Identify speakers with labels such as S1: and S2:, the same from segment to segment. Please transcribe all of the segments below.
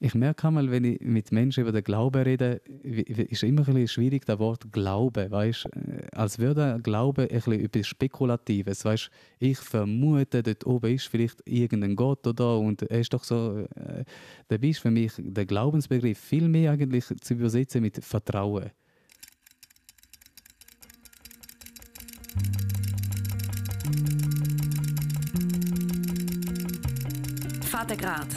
S1: Ich merke einmal, wenn ich mit Menschen über den Glauben rede, ist immer ein bisschen schwierig, das Wort Glaube, weißt? Als würde Glaube etwas Spekulatives, weißt? Ich vermute, dort oben ist vielleicht irgendein Gott oder und er ist doch so, äh, da ist für mich der Glaubensbegriff viel mehr eigentlich zu übersetzen mit Vertrauen.
S2: Vatergrad,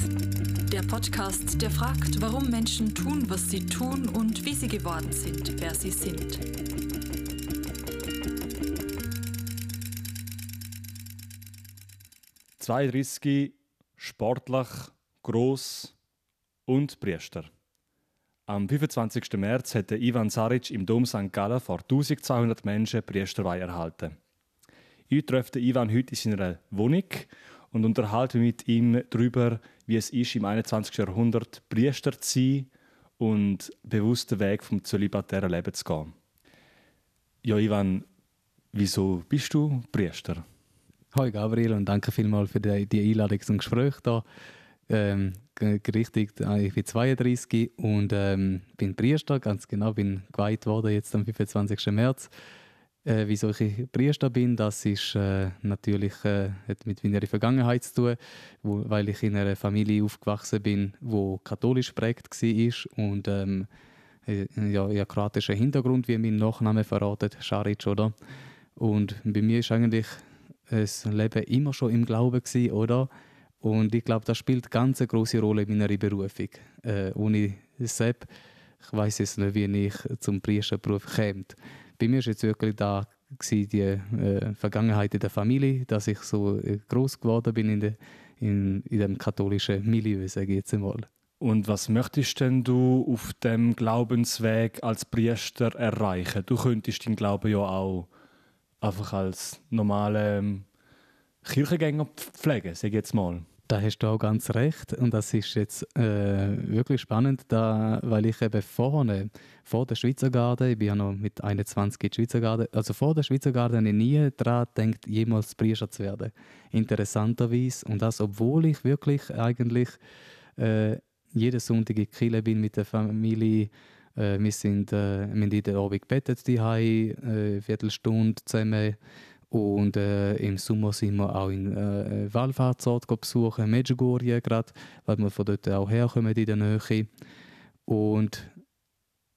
S2: der Podcast, der fragt, warum Menschen tun, was sie tun und wie sie geworden sind, wer sie sind.
S3: Zweiunddreißig, sportlich, gross und Priester. Am 25. März hatte Ivan Saric im Dom St. Gallen vor 1200 Menschen Priesterweihe erhalten. Ich treffe Ivan heute in seiner Wohnung und unterhalte mich mit ihm darüber, wie es ist, im 21. Jahrhundert Priester zu sein und bewusst den Weg vom zölibatären Leben zu gehen. Ja, Ivan, wieso bist du Priester?
S1: Hallo Gabriel und danke vielmals für die, die Einladung zum Gespräch hier. Ähm, gerichtet, ich bin 32 und ähm, bin Priester, ganz genau, bin geweiht worden jetzt am 25. März. Äh, wieso ich Priester bin, das ist äh, natürlich äh, hat mit meiner Vergangenheit zu tun, wo, weil ich in einer Familie aufgewachsen bin, wo katholisch geprägt war und ähm, äh, ja, ja, kroatischer Hintergrund, wie mein Nachname verratet, Scharic, oder? Und bei mir ist eigentlich das Leben immer schon im Glauben gewesen, oder? Und ich glaube, das spielt ganz eine große Rolle in meiner Berufung. Äh, ohne Sepp, ich weiß jetzt nicht, wie ich zum Priesterberuf käme bei mir war jetzt wirklich da die äh, Vergangenheit in der Familie, dass ich so äh, groß geworden bin in, de, in, in dem katholischen Milieu, sage ich jetzt einmal.
S3: Und was möchtest denn du auf dem Glaubensweg als Priester erreichen? Du könntest deinen Glauben ja auch einfach als normale ähm, Kirchengänger pflegen, sage ich jetzt mal.
S1: Da hast du auch ganz recht. Und das ist jetzt äh, wirklich spannend, da, weil ich eben vorne, vor der Schweizer Garde, ich bin ja noch mit 21 in der Schweizer Garde, also vor der Schweizer Garde nie daran denkt, jemals Priester zu werden. Interessanterweise. Und das, obwohl ich wirklich eigentlich äh, jeden Sonntag in Kille bin mit der Familie. Äh, wir sind äh, wir haben der Abend gebettet, die äh, Viertelstunde zusammen und äh, im Sommer sind wir auch in äh, Wallfahrtsort besuchen, Medjugorje gerade, weil wir von dort auch herkommen in der Nähe. Und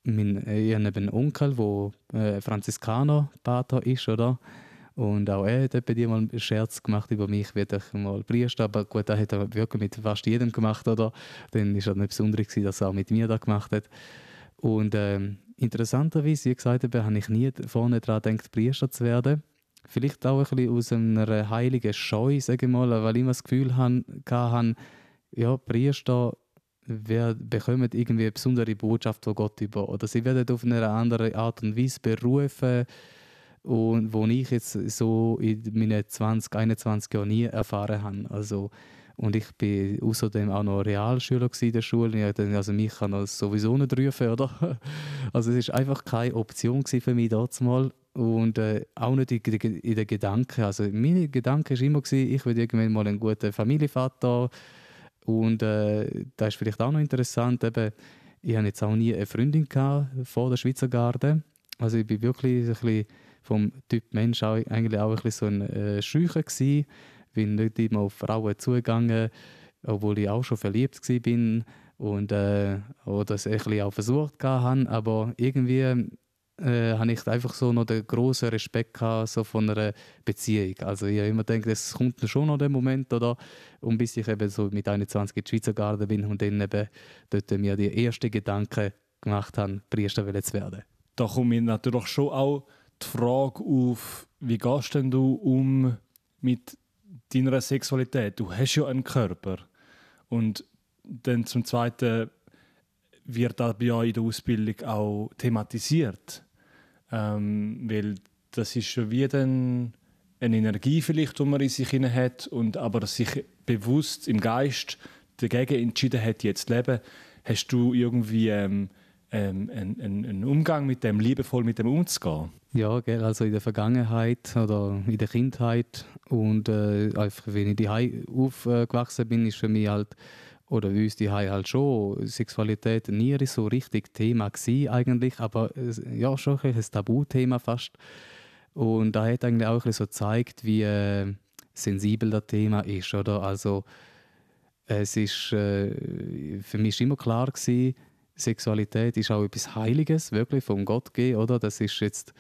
S1: mein, ich habe einen Onkel, der äh, Franziskaner Pater ist, oder? Und auch er hat bei dir mal einen Scherz gemacht über mich, werde ich mal Priester, aber gut, das hat er wirklich mit fast jedem gemacht, oder? Dann ist er nicht besonders dass er auch mit mir das gemacht hat. Und ähm, interessanterweise, wie gesagt habe ich nie vorne daran gedacht, Priester zu werden. Vielleicht auch ein bisschen aus einer heiligen Scheu, sage ich mal, weil ich immer das Gefühl hatte, ja, Priester wer bekommen irgendwie eine besondere Botschaft von Gott über oder sie werden auf eine andere Art und Weise berufen und wo ich jetzt so in meinen 20, 21 Jahren nie erfahren habe. Also, und ich bin außerdem auch noch Realschüler in der Schule. Also mich kann das sowieso nicht rufen, oder? Also es ist einfach keine Option für mich damals und äh, auch nicht in, in den Gedanken. Also mein Gedanke war immer, gewesen, ich will irgendwann mal ein guter Familienvater. Und äh, das ist vielleicht auch noch interessant, eben, ich hatte jetzt auch nie eine Freundin gehabt vor der Schweizer Garde. Also ich bin wirklich ein bisschen vom Typ Mensch auch, eigentlich auch ein bisschen so ein äh, Schücher. Bin nicht immer auf Frauen zugegangen, obwohl ich auch schon verliebt war und äh, oder es ein auch versucht habe, aber irgendwie äh, habe ich einfach so noch den großen Respekt gehabt, so von einer Beziehung. Also ich habe immer gedacht, es kommt schon noch der Moment, oder? Und bis ich eben so mit 21 in die Schweizer Garde bin und dann eben dort mir die ersten Gedanken gemacht habe, Priester zu werden.
S3: Da kommt mir natürlich schon auch die Frage auf, wie gehst denn du um mit deiner Sexualität? Du hast ja einen Körper. Und dann zum Zweiten, wird das bei euch in der Ausbildung auch thematisiert? Ähm, weil das ist schon wie dann eine Energie vielleicht, die man in sich hat, und aber sich bewusst im Geist dagegen entschieden hat, jetzt zu leben. Hast du irgendwie ähm, ähm, einen, einen, Umgang mit dem, liebevoll mit dem umzugehen?
S1: Ja, gell, also in der Vergangenheit oder in der Kindheit und äh, einfach, wenn ich daheim aufgewachsen bin, ist für mich halt oder wie uns die halt schon Sexualität nie so richtig Thema gewesen, eigentlich, aber ja schon ein Tabuthema fast. Und da hat eigentlich auch so gezeigt, wie äh, sensibel das Thema ist, oder? Also es ist äh, für mich immer klar gewesen, Sexualität ist auch etwas Heiliges, wirklich vom Gott gegeben, oder? Das ist jetzt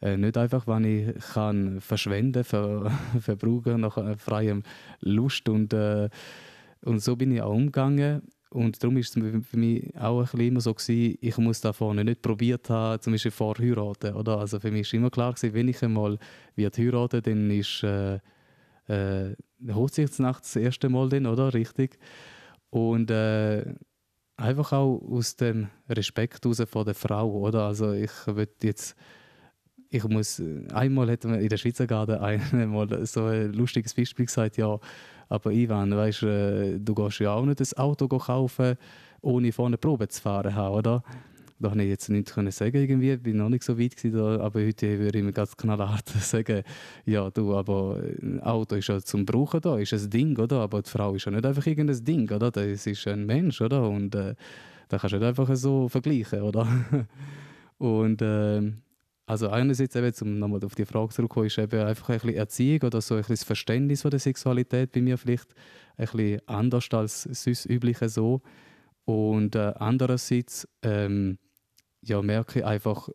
S1: äh, nicht einfach, wenn ich kann verschwenden, ver, verbrauchen nach äh, freiem Lust und äh, und so bin ich auch umgegangen. Und darum ist es für mich auch ein bisschen immer so gewesen, ich muss da vorne nicht probiert haben, zum Beispiel vor heiraten, oder? Also für mich ist immer klar gewesen, wenn ich einmal wird heiraten, dann ist äh, äh, Hochzeitsnacht das erste Mal dann, oder? Richtig. Und äh, einfach auch aus dem Respekt heraus vor der Frau, oder? Also ich würde jetzt ich muss, einmal hat man in der Schweizer Garde einmal so ein lustiges Beispiel gesagt, ja, aber Ivan, weißt, äh, du gehst ja auch nicht das Auto kaufen, ohne vorne Probe zu fahren oder? Da konnte ich jetzt nicht können sagen irgendwie, bin noch nicht so weit gewesen, aber heute würde ich mir ganz knallhart sagen, ja du, aber ein Auto ist ja zum Brauchen da, ist ein Ding, oder? Aber die Frau ist ja nicht einfach irgendein Ding, oder? Das ist ein Mensch, oder? Und äh, da kannst du nicht einfach so vergleichen, oder? Und äh, also einerseits, eben, um nochmal auf die Frage zurückzukommen, ist eben einfach ein bisschen Erziehung oder so ein bisschen das Verständnis von der Sexualität bei mir vielleicht ein bisschen anders als sonst übliche so. Und äh, andererseits ähm, ja, merke ich einfach,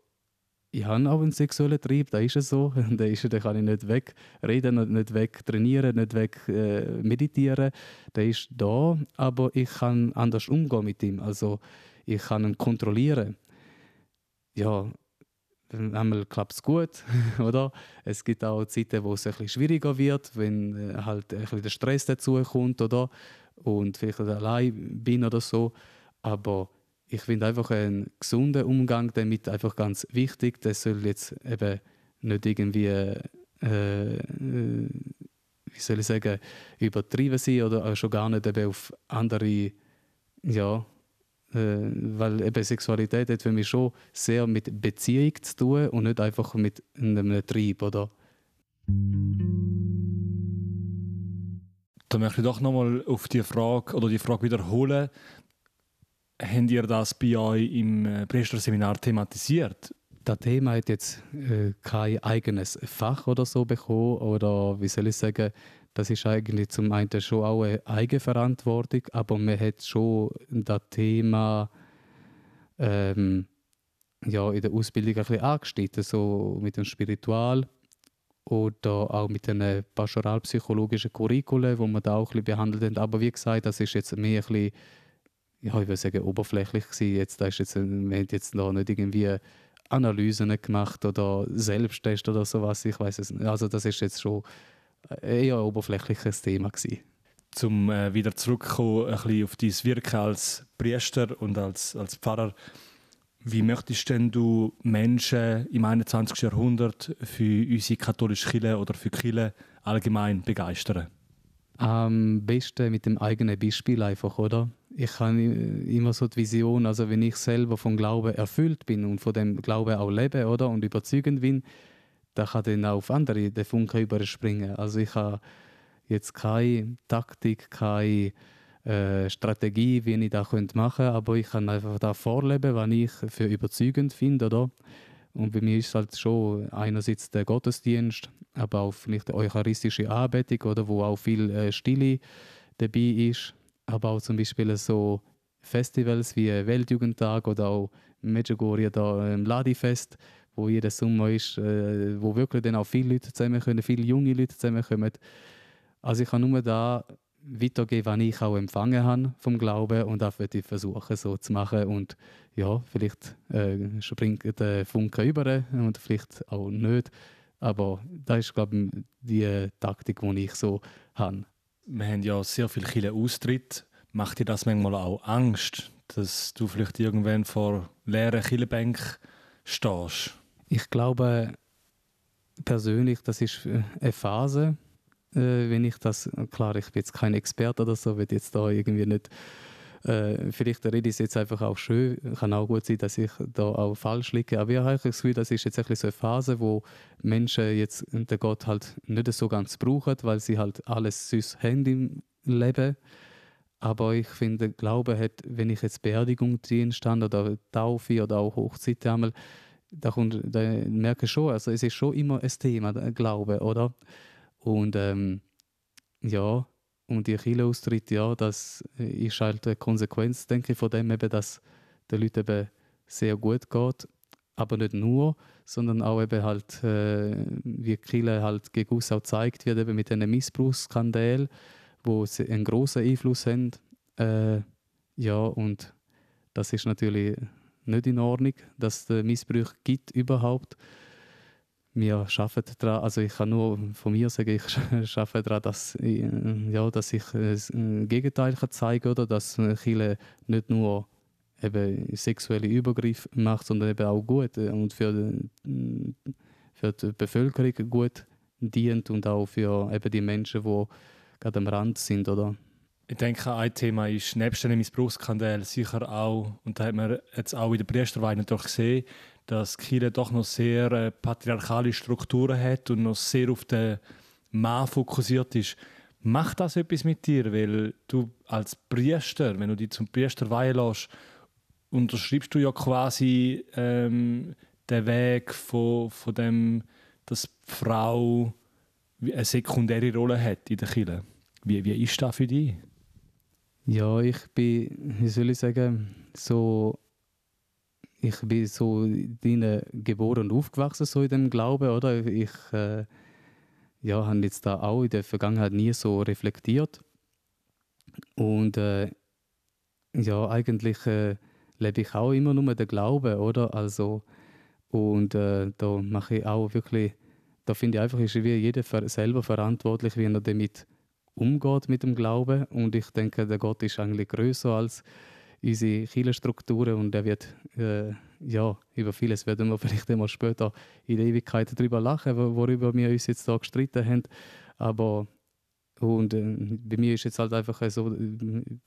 S1: ich habe auch einen sexuellen Trieb, da ist es so. Da, ist, da kann ich nicht wegreden, nicht weg trainieren, nicht weg äh, meditieren. Der ist da, aber ich kann anders umgehen mit ihm. Also ich kann ihn kontrollieren. Ja, einmal klappt es gut, oder? Es gibt auch Zeiten, wo es ein bisschen schwieriger wird, wenn äh, halt ein bisschen der Stress dazu kommt, oder? Und vielleicht allein bin oder so. Aber ich finde einfach einen gesunden Umgang damit einfach ganz wichtig. Das soll jetzt eben nicht irgendwie, äh, äh, wie soll ich sagen, übertrieben sein oder schon gar nicht eben auf andere, ja, äh, weil eben Sexualität hat für mich schon sehr mit Beziehung zu tun und nicht einfach mit einem Trieb, oder?
S3: Da möchte ich doch nochmal auf die Frage oder die Frage wiederholen. Habt ihr das bei euch im äh, Priesterseminar thematisiert?
S1: Das Thema hat jetzt äh, kein eigenes Fach oder so bekommen oder wie soll ich sagen, das ist eigentlich zum einen schon auch eine Eigenverantwortung, aber man hat schon das Thema ähm, ja, in der Ausbildung ein bisschen angeschnitten, so mit dem Spiritual oder auch mit den pastoralpsychologischen Curricula, wo man da auch ein bisschen behandelt haben. Aber wie gesagt, das ist jetzt mehr ein bisschen, ja, ich würde sagen, oberflächlich gewesen. Jetzt, da ist jetzt, wir haben jetzt noch nicht irgendwie Analysen gemacht oder Selbsttest oder sowas, ich weiß es nicht. Also das ist jetzt schon eher ein oberflächliches Thema gewesen.
S3: Zum äh, wieder zurückkommen, ein bisschen auf dein Wirken als Priester und als, als Pfarrer. Wie möchtest denn du Menschen im 21. Jahrhundert für unsere katholische Kirche oder für Kirche allgemein begeistern?
S1: Am besten mit dem eigenen Beispiel einfach, oder? Ich habe immer so die Vision, also wenn ich selber vom Glauben erfüllt bin und von dem Glauben auch lebe, oder? Und überzeugend bin, da kann dann auch auf andere den Funken überspringen. Also ich habe jetzt keine Taktik, keine äh, Strategie, wie ich das machen könnte, aber ich kann einfach da vorleben, was ich für überzeugend finde, oder? Und bei mir ist halt schon einerseits der Gottesdienst, aber auch vielleicht die eucharistische Anbetung, oder, wo auch viel äh, Stille dabei ist. Aber auch zum Beispiel so Festivals wie Weltjugendtag oder auch Medjugorje da im Ladifest wo jeden Sommer ist, äh, wo wirklich dann auch viele Leute zusammenkommen, viele junge Leute zusammenkommen. Also ich kann nur da weitergeben, was ich auch empfangen habe vom Glauben und das würde ich versuchen so zu machen und ja, vielleicht äh, springt der Funke über und vielleicht auch nicht, aber das ist glaube ich die Taktik, die ich so habe.
S3: Wir haben ja sehr viele Austritt. Macht dir das manchmal auch Angst, dass du vielleicht irgendwann vor leeren Kirchenbänken stehst?
S1: Ich glaube persönlich, das ist eine Phase, äh, wenn ich das, klar, ich bin jetzt kein Experte oder so, wird jetzt da irgendwie nicht, äh, vielleicht rede ich es jetzt einfach auch schön, kann auch gut sein, dass ich da auch falsch liege, aber ich habe das Gefühl, das ist jetzt so eine Phase, wo Menschen jetzt den Gott halt nicht so ganz brauchen, weil sie halt alles süß haben im Leben, Aber ich finde, Glaube hat, wenn ich jetzt Beerdigungsdienst habe oder Taufe oder auch Hochzeit einmal, da, kommt, da merke ich schon, also es ist schon immer ein Thema, Glaube, oder? Und ähm, ja, und die Kirchenaustritt, ja, das ist halt eine Konsequenz, denke ich, von dem eben, dass den Leuten eben sehr gut geht. Aber nicht nur, sondern auch eben halt, äh, wie Kirche halt gegen uns auch gezeigt wird, eben mit diesen Missbrauchsskandalen, wo sie einen großen Einfluss haben. Äh, ja, und das ist natürlich nicht in Ordnung, dass es Missbrauch gibt überhaupt. Wir arbeiten daran, also ich kann nur von mir sagen, ich arbeite daran, dass, ja, dass ich das Gegenteil kann zeigen kann, dass Chile nicht nur eben sexuelle Übergriffe macht, sondern eben auch gut und für, für die Bevölkerung gut dient und auch für eben die Menschen, die gerade am Rand sind, oder?
S3: Ich denke, ein Thema ist nebst dem Missbrauchsskandal sicher auch, und da hat man jetzt auch in der Priesterweihe natürlich gesehen, dass Kirche doch noch sehr äh, patriarchale Strukturen hat und noch sehr auf den Mann fokussiert ist. Macht das etwas mit dir? Weil du als Priester, wenn du dich zum Priester weihen unterschreibst du ja quasi ähm, den Weg von, von dem, dass die Frau eine sekundäre Rolle hat in der Kirche. Wie, wie ist das für dich?
S1: Ja, ich bin, wie soll ich sagen, so ich bin so drin geboren und aufgewachsen so in dem Glauben, oder? Ich äh, ja, habe jetzt da auch in der Vergangenheit nie so reflektiert und äh, ja, eigentlich äh, lebe ich auch immer nur den Glauben, oder? Also und äh, da mache ich auch wirklich, da finde ich einfach, ist wie jeder selber verantwortlich, wie er damit umgeht mit dem Glauben und ich denke, der Gott ist eigentlich größer als unsere Kirchenstrukturen und er wird, äh, ja, über vieles werden wir vielleicht einmal später in der Ewigkeit darüber lachen, worüber wir uns jetzt da gestritten haben, aber und äh, bei mir ist jetzt halt einfach so,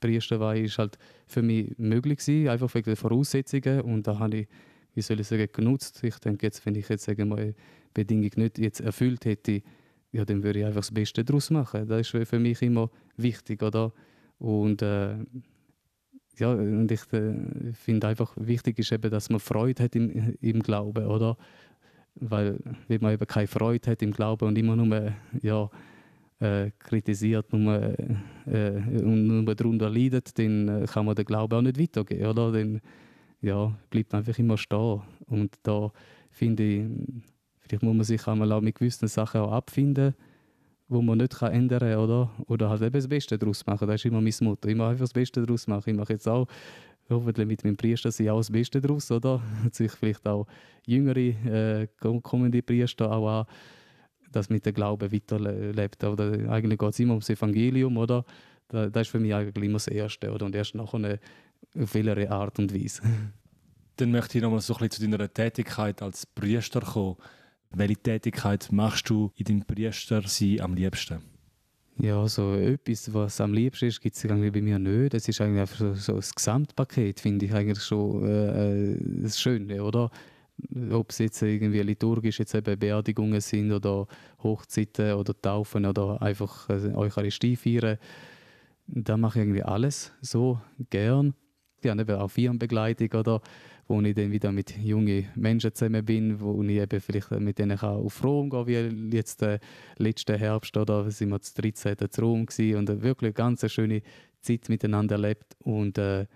S1: Priesterweihe ist halt für mich möglich gewesen, einfach wegen der Voraussetzungen. Und da habe ich, wie soll ich sagen, genutzt. Ich denke jetzt, wenn ich jetzt sagen mal Bedingung nicht jetzt erfüllt hätte, ja, dann würde ich einfach das Beste daraus machen. Das ist für mich immer wichtig, oder? Und äh, ja, und ich äh, finde einfach wichtig ist eben, dass man Freude hat im, im Glauben, oder? Weil wenn man eben keine Freude hat im Glauben und immer nur ja, äh, kritisiert nur, äh, und nur darunter leidet, dann äh, kann man den Glauben auch nicht weitergeben, oder? Dann ja, bleibt man einfach immer stehen. Und da finde ich, vielleicht muss man sich einmal auch mit gewissen Sachen auch abfinden wo man nicht kann ändern kann, oder? Oder halt eben das Beste daraus machen. Das ist immer meine Mutter. Immer einfach das Beste daraus machen. Ich mache jetzt auch hoffentlich mit meinem Priester sie auch das Beste daraus, oder? Sich vielleicht auch jüngere, äh, kommende Priester auch an, dass mit dem Glauben weiterlebt. Oder eigentlich geht es immer ums Evangelium, oder? Das ist für mich eigentlich immer das Erste, oder? Und erst nachher eine, auf Art und Weise.
S3: Dann möchte ich nochmal so ein bisschen zu deiner Tätigkeit als Priester kommen. Welche Tätigkeit machst du in deinem Priestersein am liebsten?
S1: Ja, so etwas, was am liebsten ist, gibt es bei mir nicht. Das ist eigentlich einfach so, so das Gesamtpaket, finde ich eigentlich schon äh, äh, das Schöne, oder? Ob es jetzt irgendwie liturgisch jetzt eben Beerdigungen sind oder Hochzeiten oder Taufen oder einfach äh, Eucharistie feiern, da mache ich irgendwie alles so gern. Die haben eben auch Firmenbegleitung oder wo ich dann wieder mit jungen Menschen zusammen bin, wo ich eben vielleicht mit denen auf Rom gehen kann, wie jetzt äh, letzten Herbst oder sind wir zu 13. zu Rom gewesen und wirklich eine ganz schöne Zeit miteinander erlebt und äh,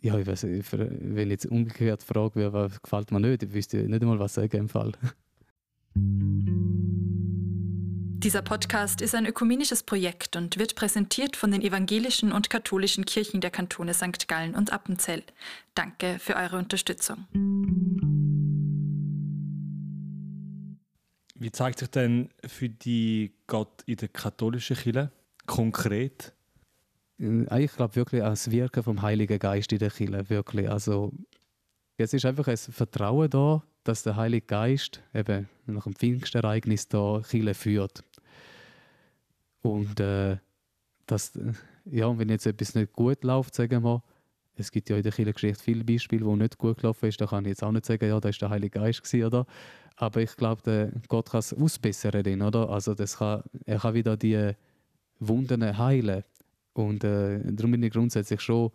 S1: ja, ich weiß, wenn ich jetzt umgekehrt frage, was gefällt mir nicht, ich wüsste nicht einmal, was sagen im Fall.
S2: Dieser Podcast ist ein ökumenisches Projekt und wird präsentiert von den evangelischen und katholischen Kirchen der Kantone St. Gallen und Appenzell. Danke für eure Unterstützung.
S3: Wie zeigt sich denn für die Gott in der katholischen Kirche konkret?
S1: Äh, ich glaube wirklich an das Wirken vom Heiligen Geist in der Kirche. Wirklich. Also, es ist einfach ein Vertrauen da, dass der Heilige Geist eben nach dem Pfingstereignis da Kirche führt. Und äh, das, ja, wenn jetzt etwas nicht gut läuft, sagen wir, es gibt ja in der Kirchengeschichte viele Beispiele, wo nicht gut gelaufen ist, da kann ich jetzt auch nicht sagen, ja, da ist der Heilige Geist gewesen, oder? Aber ich glaube, Gott kann es ausbessern, oder? Also das kann, er kann wieder die Wunden heilen. Und äh, darum bin ich grundsätzlich schon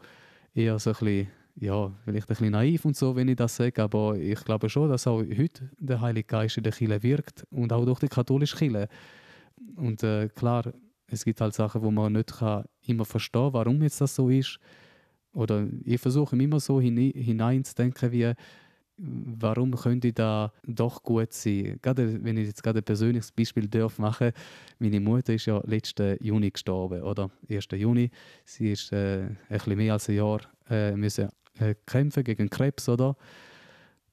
S1: eher so ein bisschen, ja, vielleicht ein bisschen naiv und so, wenn ich das sage, aber ich glaube schon, dass auch heute der Heilige Geist in der Kirche wirkt und auch durch die katholische Kirche. Und äh, klar, es gibt halt Sachen, wo man nicht kann immer verstehen warum jetzt das so ist. Oder ich versuche immer so hineinzudenken, wie warum könnte da doch gut sein? Gerade wenn ich jetzt gerade ein persönliches Beispiel darf machen meine Mutter ist ja letzten Juni gestorben, oder? 1. Juni. Sie ist äh, ein bisschen mehr als ein Jahr äh, müssen, äh, kämpfen gegen Krebs, oder?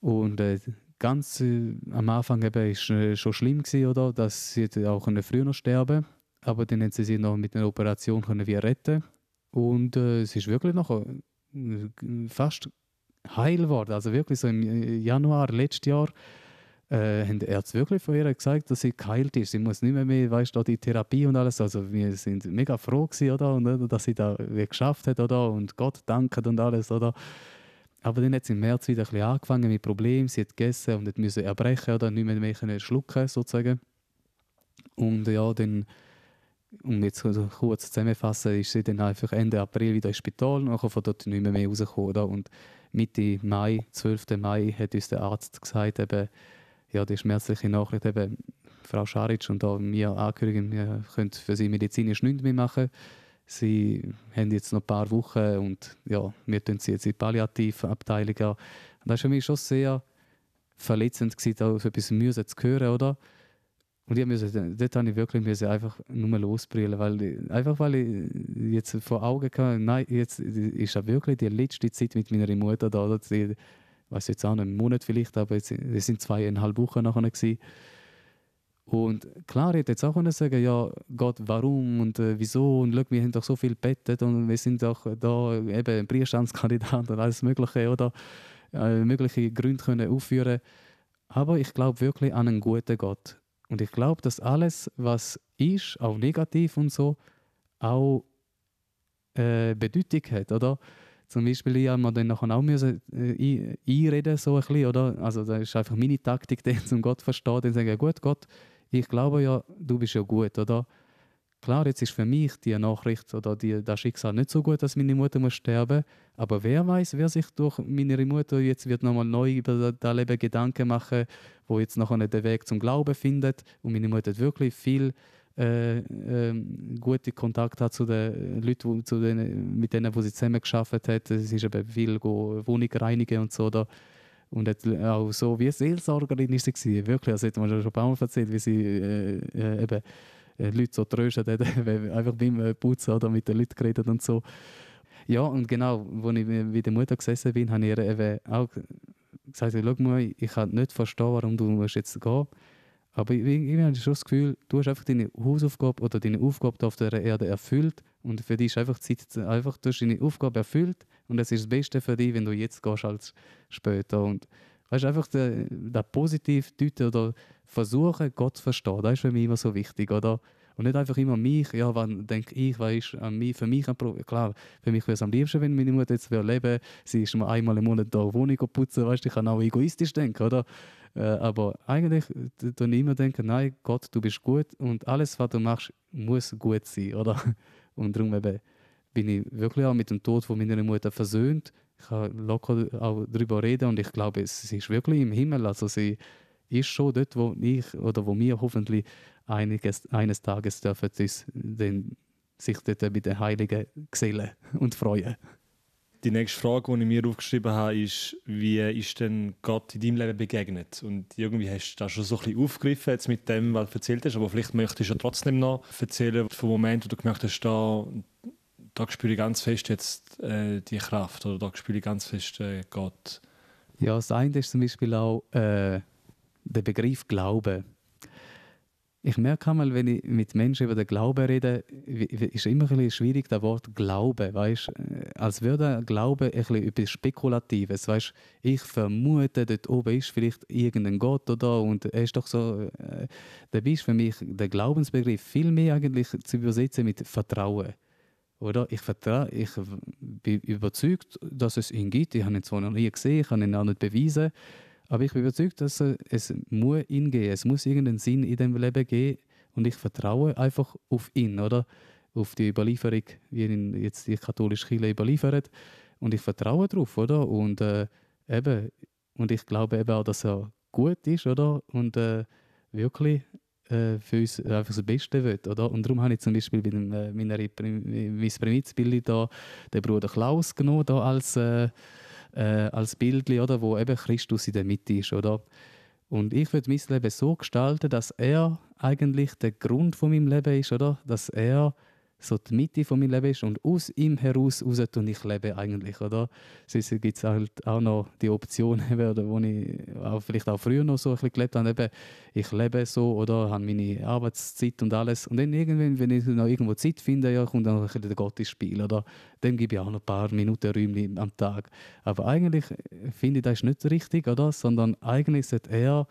S1: Und äh, ganz äh, am Anfang eben ist äh, schon schlimm gewesen, oder? Dass sie auch früher sterben aber dann haben sie sie noch mit einer Operation können wir retten und äh, es ist wirklich noch fast heil geworden. Also wirklich so im Januar letztes Jahr äh, haben Ärzte wirklich von ihr gesagt, dass sie geheilt ist. Sie muss nicht mehr, mehr weißt du, die Therapie und alles. Also wir sind mega froh gewesen, oder? Und, oder, dass sie da geschafft hat oder? und Gott danken und alles. Oder? Aber dann hat sie im März wieder ein bisschen angefangen mit Problemen. Sie hat gegessen und hat müssen erbrechen oder nicht mehr, mehr schlucken sozusagen. Und ja, dann um jetzt kurz zusammenzufassen, ist sie dann einfach Ende April wieder ins Spital und von dort nicht mehr, mehr rausgekommen. Und Mitte Mai, 12. Mai, hat uns der Arzt gesagt, eben, ja, die schmerzliche Nachricht, eben, Frau Scharic und auch wir Angehörigen, wir können für sie medizinisch nichts mehr machen. Sie haben jetzt noch ein paar Wochen und ja, wir tun sie jetzt in die Palliativabteilung an. Das war für mich schon sehr verletzend, gewesen, auch so etwas Mühe zu hören, oder? Und ich musste, dort habe ich wirklich müssen einfach nur losbrillen, weil einfach weil ich jetzt vor Augen hatte, nein, jetzt ist ja wirklich die letzte Zeit mit meiner Mutter da, oder die, weiß jetzt auch nicht, einen Monat vielleicht, aber es sind zweieinhalb Wochen nachher gewesen. Und klar, ich hätte jetzt auch können sagen, ja, Gott, warum und äh, wieso und schau, wir haben doch so viel bettet und wir sind doch da eben Briefstandskandidat und alles Mögliche oder äh, mögliche Gründe können aufführen. Aber ich glaube wirklich an einen guten Gott und ich glaube, dass alles, was ist, auch negativ und so, auch äh, Bedeutung hat, oder? Zum Beispiel, ich habe dann nachher auch müssen, äh, einreden, so ein bisschen, oder? Also, das ist einfach meine Taktik, den zum Gott verstehen, dann sagen, gut, Gott, ich glaube ja, du bist ja gut, oder? Klar, jetzt ist für mich die Nachricht oder die, das Schicksal nicht so gut, dass meine Mutter muss sterben aber wer weiß, wer sich durch meine Mutter jetzt wird nochmal neu über das Leben Gedanken machen, wo jetzt noch den Weg zum Glauben findet und meine Mutter hat wirklich viel äh, äh, gute Kontakt hat zu den Leuten, zu denen, mit denen wo sie zusammen geschafft hat. Sie ist eben viel Wohnung reinigen und so da. Und hat auch so wie Seelsorgerin ist sie wirklich, also hat man schon ein paar Mal erzählt, wie sie äh, äh eben äh, Leute so tröstet hat, einfach beim Putzen oder mit den Leuten geredet und so. Ja, und genau, als ich bei der Mutter gesessen bin, habe ich ihr eben auch gesagt, schau mal, ich kann nicht verstehen, warum du jetzt gehen musst. Aber ich habe schon das Gefühl, du hast einfach deine Hausaufgabe oder deine Aufgabe auf der Erde erfüllt und für dich ist einfach Zeit, einfach, du hast deine Aufgabe erfüllt und es ist das Beste für dich, wenn du jetzt gehst als später. Und weißt einfach das positiv deuten oder versuchen, Gott zu verstehen, das ist für mich immer so wichtig, oder? Und nicht einfach immer mich, ja, wann denke ich, was ist an mich, für mich ein Problem. Klar, für mich wäre es am liebsten, wenn meine Mutter jetzt leben würde. Sie ist mal einmal im Monat da Wohnung putzen, weißt ich kann auch egoistisch denken, oder? Äh, aber eigentlich tue ich immer denken, nein, Gott, du bist gut und alles, was du machst, muss gut sein, oder? Und darum eben bin ich wirklich auch mit dem Tod von meiner Mutter versöhnt. Ich kann locker auch darüber reden und ich glaube, sie ist wirklich im Himmel. Also sie ist schon dort, wo ich oder wo wir hoffentlich einiges, eines Tages dürfen sich dort mit den Heiligen gesellen und freuen.
S3: Die nächste Frage, die ich mir aufgeschrieben habe, ist, wie ist denn Gott in deinem Leben begegnet? Und irgendwie hast du das schon so ein bisschen aufgegriffen jetzt mit dem, was du erzählt hast, aber vielleicht möchtest du ja trotzdem noch erzählen vom Moment, wo du gemerkt hast, da, da spüre ich ganz fest jetzt äh, die Kraft oder da spüre ich ganz fest äh, Gott.
S1: Ja, das eine ist zum Beispiel auch äh, der Begriff Glaube ich merke einmal, wenn ich mit Menschen über den Glauben rede, ist immer ein bisschen schwierig, das Wort Glaube, weißt, äh, als würde Glaube etwas Spekulatives, weißt, ich vermute, dort oben ist vielleicht irgendein Gott oder und er ist doch so, äh, da ist für mich der Glaubensbegriff viel mehr eigentlich zu übersetzen mit Vertrauen. Oder? Ich, vertraue, ich bin überzeugt, dass es ihn gibt. Ich habe ihn zwar noch nie gesehen, ich kann ihn auch nicht beweisen, aber ich bin überzeugt, dass es muss ihn geben. Es muss irgendeinen Sinn in dem Leben geben und ich vertraue einfach auf ihn, oder? auf die Überlieferung, wie ihn jetzt die katholische Kirche überliefert. Und ich vertraue darauf, oder? Und äh, eben, und ich glaube eben auch, dass er gut ist, oder? Und äh, wirklich äh, für uns einfach das Beste will, oder? Und darum habe ich zum Beispiel bei äh, meiner mein Primizbild da den Bruder Klaus genommen, da als, äh, als Bild, oder? Wo eben Christus in der Mitte ist, oder? Und ich würde mein Leben so gestalten, dass er eigentlich der Grund von meinem Leben ist, oder? Dass er so die Mitte von meinem Leben ist und aus ihm heraus raus tue ich lebe eigentlich, oder? Sonst gibt es halt auch noch die Option, oder, wo ich auch, vielleicht auch früher noch so ein bisschen gelebt habe, eben, ich lebe so oder habe meine Arbeitszeit und alles und dann irgendwann, wenn ich noch irgendwo Zeit finde, ja, kommt dann ein bisschen der Gott ins Spiel, oder? Dann gebe ich auch noch ein paar Minuten Räume am Tag. Aber eigentlich finde ich, das ist nicht richtig, oder? Sondern eigentlich sollte er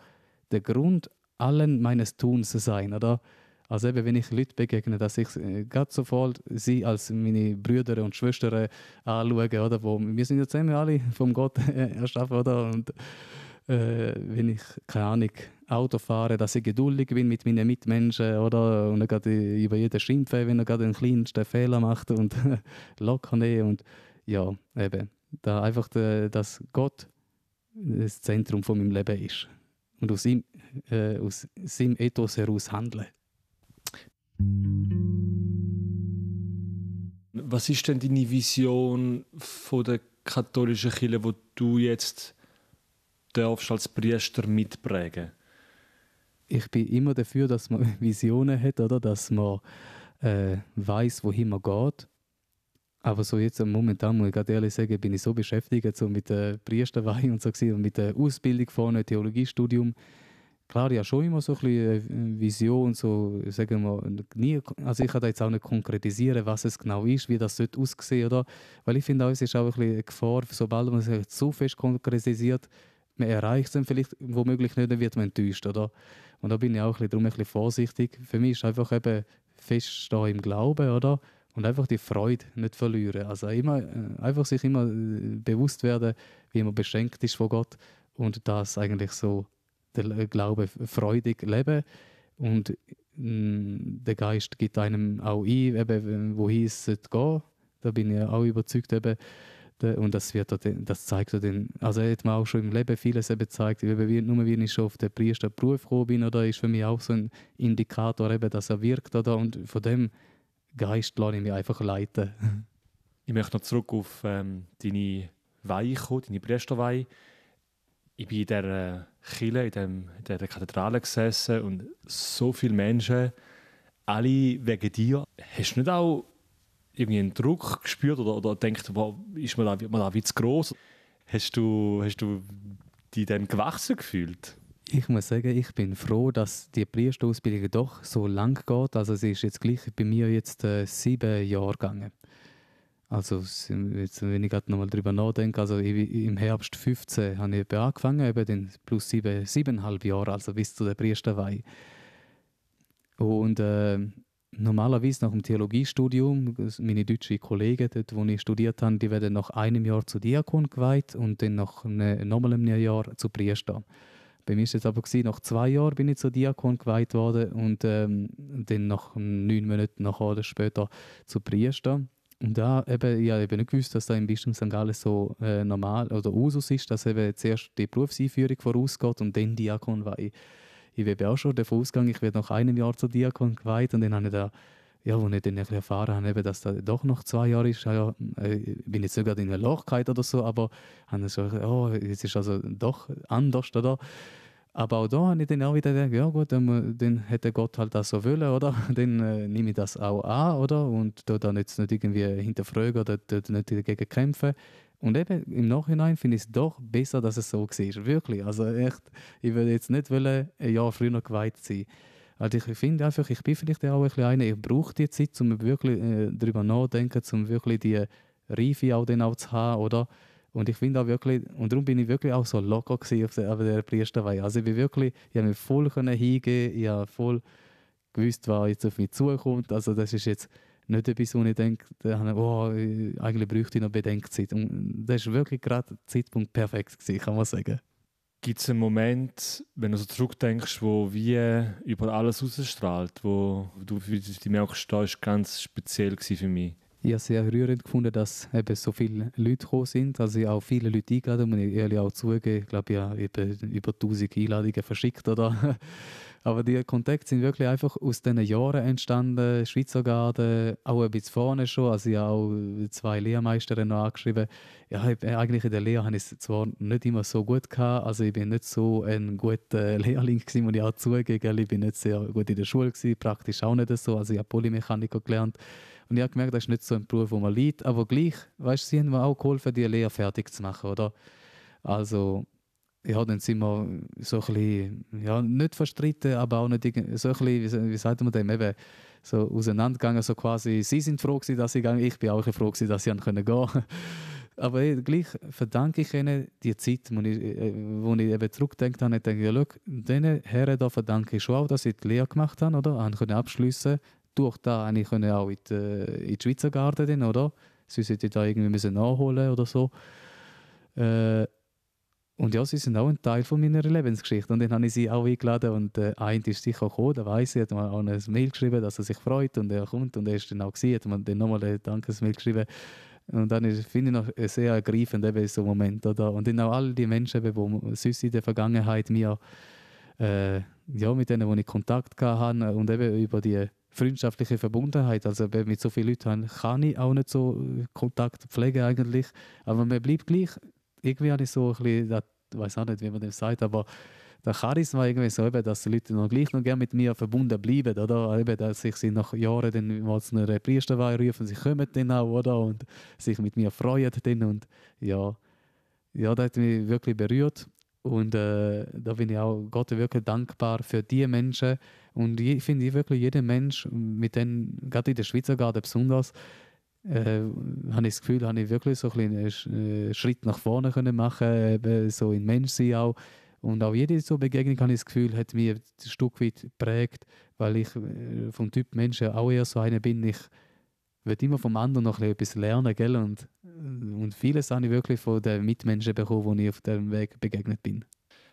S1: der Grund allen meines Tuns sein, oder? Also eben, wenn ich Leute begegne, dass ich äh, gerade sofort sie als meine Brüder und Schwestern anschaue, oder? Wo, wir sind ja zusammen alle vom Gott erschaffen, oder? Und äh, wenn ich, keine Ahnung, Auto fahre, dass ich geduldig bin mit meinen Mitmenschen, oder? Und gerade über jeden schimpfe, wenn er gerade den kleinsten Fehler macht und locker nehmen und ja, eben, da einfach, de, dass Gott das Zentrum von meinem Leben ist und aus ihm, äh, aus seinem Ethos heraus handeln.
S3: Was ist denn deine Vision von der katholischen Kirche, wo du jetzt darfst als Priester mitprägen?
S1: Ich bin immer dafür, dass man Visionen hat, oder dass man äh, weiß, wohin man geht. Aber so jetzt momentan muss ich gerade ehrlich sagen, bin ich so beschäftigt so mit der Priesterweihe und so und mit der Ausbildung vorne, Theologiestudium klar, ja schon immer so ein bisschen äh, Vision, so, sagen wir, nie, also ich kann da jetzt auch nicht konkretisieren, was es genau ist, wie das sollte aussehen, oder? Weil ich finde es ist auch ein bisschen eine Gefahr, sobald man sich zu fest konkretisiert, man erreicht es dann vielleicht womöglich nicht, dann wird man enttäuscht, oder? Und da bin ich auch ein bisschen, darum ein vorsichtig. Für mich ist einfach eben feststehen im Glauben, oder? Und einfach die Freude nicht verlieren. Also immer, äh, einfach sich immer äh, bewusst werden, wie man beschenkt ist von Gott und das eigentlich so der Glaube freudig leben und mm, der Geist gibt einem auch ein, eben, wohin es gehen Da bin ich auch überzeugt. Eben, und das, wird, das zeigt den, also er hat mir auch schon im Leben vieles eben gezeigt, eben, nur wie ich schon auf den Priesterberuf gekommen bin, oder ist für mich auch so ein Indikator, eben, dass er wirkt, oder, und von dem Geist lasse ich mich einfach leiten.
S3: Ich möchte noch zurück auf ähm, deine Weihe kommen, deine Priesterweihe ich bin in dieser Kille, in, dem, dieser Kathedrale gesessen und so viele Menschen, alle wegen dir. Hast du nicht auch irgendwie einen Druck gespürt oder, oder denkst, wow, ist man da, man da wie zu groß? Hast du, hast du dich dann gewachsen gefühlt?
S1: Ich muss sagen, ich bin froh, dass die Priesterausbildung doch so lang geht. Also sie ist jetzt gleich bei mir jetzt äh, sieben Jahre gegangen. Also jetzt, wenn ich gerade nochmal drüber nachdenke, also im Herbst 15 habe ich angefangen, eben den plus sieben, siebeneinhalb Jahre, also bis zu der Priesterweihe. Und äh, normalerweise nach dem Theologiestudium, meine deutschen Kollegen, dort, wo ich studiert habe, die werden nach einem Jahr zu Diakon geweiht und dann nach ne, nochmal einem Jahr zu Priester. Bei mir war es aber, gewesen, nach zwei Jahren bin ich zu Diakon geweiht worden und ähm, dann nach neun Monaten nachher später zu Priester. Und da eben, ich habe eben nicht gewusst, dass da im Bistum St. Gallen so äh, normal oder Usus ist, dass eben zuerst die Berufseinführung vorausgeht und dann Diakon weihe. Ich bin auch schon davon ausgegangen, ich werde nach einem Jahr zur Diakon geweiht und dann habe ich da, ja, wo ich dann erfahren habe, eben, dass das doch noch zwei Jahre ist, ja, äh, ich bin jetzt gerade in einer Lochkeit oder so, aber habe ich so, oh, es ist also doch anders, oder? Aber auch da habe ich dann auch wieder gedacht, ja gut, dann, hätte Gott halt das so wollen, oder? Dann äh, nehme ich das auch an, oder? Und da jetzt nicht irgendwie hinterfragen oder nicht dagegen kämpfen. Und eben im Nachhinein finde ich es doch besser, dass es so war. Wirklich. Also echt, ich würde jetzt nicht wollen, ein Jahr früher geweiht sein. Also ich finde einfach, ich bin vielleicht auch ein bisschen einer, ich brauche die Zeit, um wirklich äh, darüber nachzudenken, um wirklich die Reife auch, auch zu haben, oder? Und ich finde auch wirklich, und darum bin ich wirklich auch so locker auf auf der Priesterweihe. Also ich bin wirklich, ich habe mich voll können hingehen, ich habe voll gewusst, was jetzt auf mich zukommt. Also das ist jetzt nicht etwas, wo ich denke, oh, eigentlich bräuchte ich noch Bedenkzeit. Und das ist wirklich gerade der Zeitpunkt perfekt gewesen, kann man sagen.
S3: Gibt es einen Moment, wenn du so zurückdenkst, wo wie über alles rausstrahlt, wo du dich merkst, das war ganz speziell für mich?
S1: Ich habe sehr rührend gefunden, dass eben so viele Leute gekommen sind. Also ich habe auch viele Leute eingeladen, muss ich ehrlich auch zugeben. Ich glaube, ich habe über 1000 Einladungen verschickt. Oder? Aber die Kontakte sind wirklich einfach aus diesen Jahren entstanden. Schweizer Garde, auch ein bisschen vorne schon. Also ich habe auch zwei Lehrmeisterinnen noch angeschrieben. Ja, eigentlich in der Lehre habe ich es zwar nicht immer so gut gehabt. Also ich bin nicht so ein guter Lehrling gewesen, muss ich auch zugeben. Ich bin nicht sehr gut in der Schule gewesen, praktisch auch nicht so. Also ich habe Polymechaniker gelernt. Und ich habe gemerkt, das ist nicht so ein Beruf, wo man liebt. Aber gleich, weißt sie haben mir auch geholfen, die Lehre fertig zu machen, oder? Also ja, dann sind wir so ein bisschen, ja, nicht verstritten, aber auch nicht so ein bisschen, wie, sagt man dem, eben so auseinandergegangen, so quasi, sie sind froh gewesen, dass sie gegangen ich bin auch froh gewesen, dass sie gehen können Aber ey, gleich verdanke ich ihnen die Zeit, wo ich, äh, wo ich eben zurückgedacht habe, ich denke, ja, schau, diesen Herren da verdanke ich schon auch, dass sie die Lehre gemacht haben, oder? Haben können abschliessen. Durch da habe ich auch in die, in die Schweizer Garde, oder? Sie hätten da irgendwie müssen nachholen oder so. Äh, und ja, sie sind auch ein Teil von meiner Lebensgeschichte. Und dann habe ich sie auch eingeladen und äh, ein ist sicher gekommen, der weiß ich, hat mir auch eine Mail geschrieben, dass er sich freut und er kommt und er ist dann auch gesehen, hat mir dann nochmal eine Dankesmail geschrieben. Und dann finde ich noch sehr ergreifend eben so Moment, oder? Und dann auch all die Menschen, die sonst in der Vergangenheit mir, äh, ja, mit denen, wo ich Kontakt hatte und eben über die freundschaftliche Verbundenheit. Also mit so vielen Leuten kann ich auch nicht so Kontakt pflegen eigentlich. Aber man bleibt gleich irgendwie habe ich so ein bisschen, ich weiß auch nicht, wie man das sagt, aber der Charisma irgendwie so, eben, dass die Leute noch gleich noch gerne mit mir verbunden bleiben, oder? Eben, dass ich sie nach Jahren dann mal zu einer Priesterweihe rufen, sie kommen dann auch, oder? Und sich mit mir freuen dann und ja, ja, das hat mich wirklich berührt und äh, da bin ich auch Gott wirklich dankbar für die Menschen und ich finde wirklich jeder Mensch, mit denen, gerade in der Schweizer Garde besonders, äh, habe ich das Gefühl, habe ich wirklich so ein einen äh, Schritt nach vorne können machen, eben so in Menschsein auch. Und auch jede so Begegnung, habe ich das Gefühl, hat mich ein Stück weit geprägt, weil ich äh, vom Typ Menschen auch eher so einer bin, ich will immer vom anderen noch etwas lernen, gell? Und, und vieles habe ich wirklich von den Mitmenschen bekommen, wo ich auf dem Weg begegnet bin.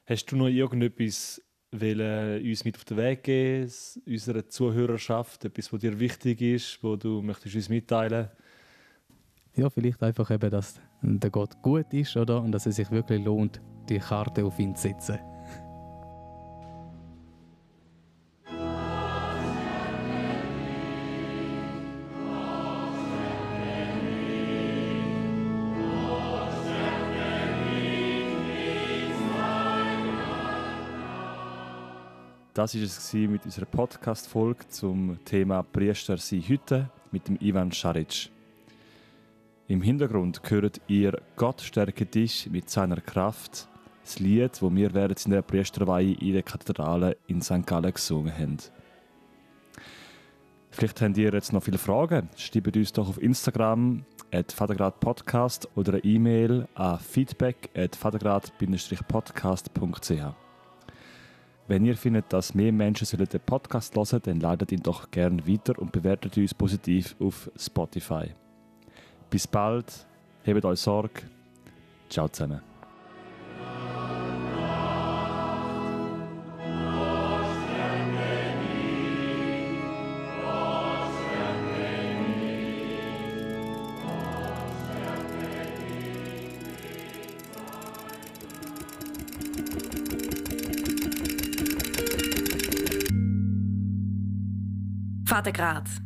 S3: Hast du noch irgendetwas wollen uns mit auf den Weg geben, unserer Zuhörerschaft, etwas, was dir wichtig ist, wo du möchtest uns mitteilen
S1: Ja, vielleicht einfach eben, dass der Gott gut ist, oder? Und dass es sich wirklich lohnt, die Karte auf ihn zu setzen.
S3: Das war es mit unserer Podcast-Folge zum Thema Priester sein heute mit dem Ivan Scharic. Im Hintergrund hört ihr Gott stärke dich mit seiner Kraft, das Lied, das wir während der Priesterweihe in der Kathedrale in St. Gallen gesungen haben. Vielleicht habt ihr jetzt noch viele Fragen. Schreibt uns doch auf Instagram at Vatergrad oder eine E-Mail an feedback at vatergrad-podcast.ch. Wenn ihr findet, dass mehr Menschen den Podcast hören dann ladet ihn doch gerne weiter und bewertet uns positiv auf Spotify. Bis bald, hebt euch Sorge. Ciao zusammen.
S2: Laat.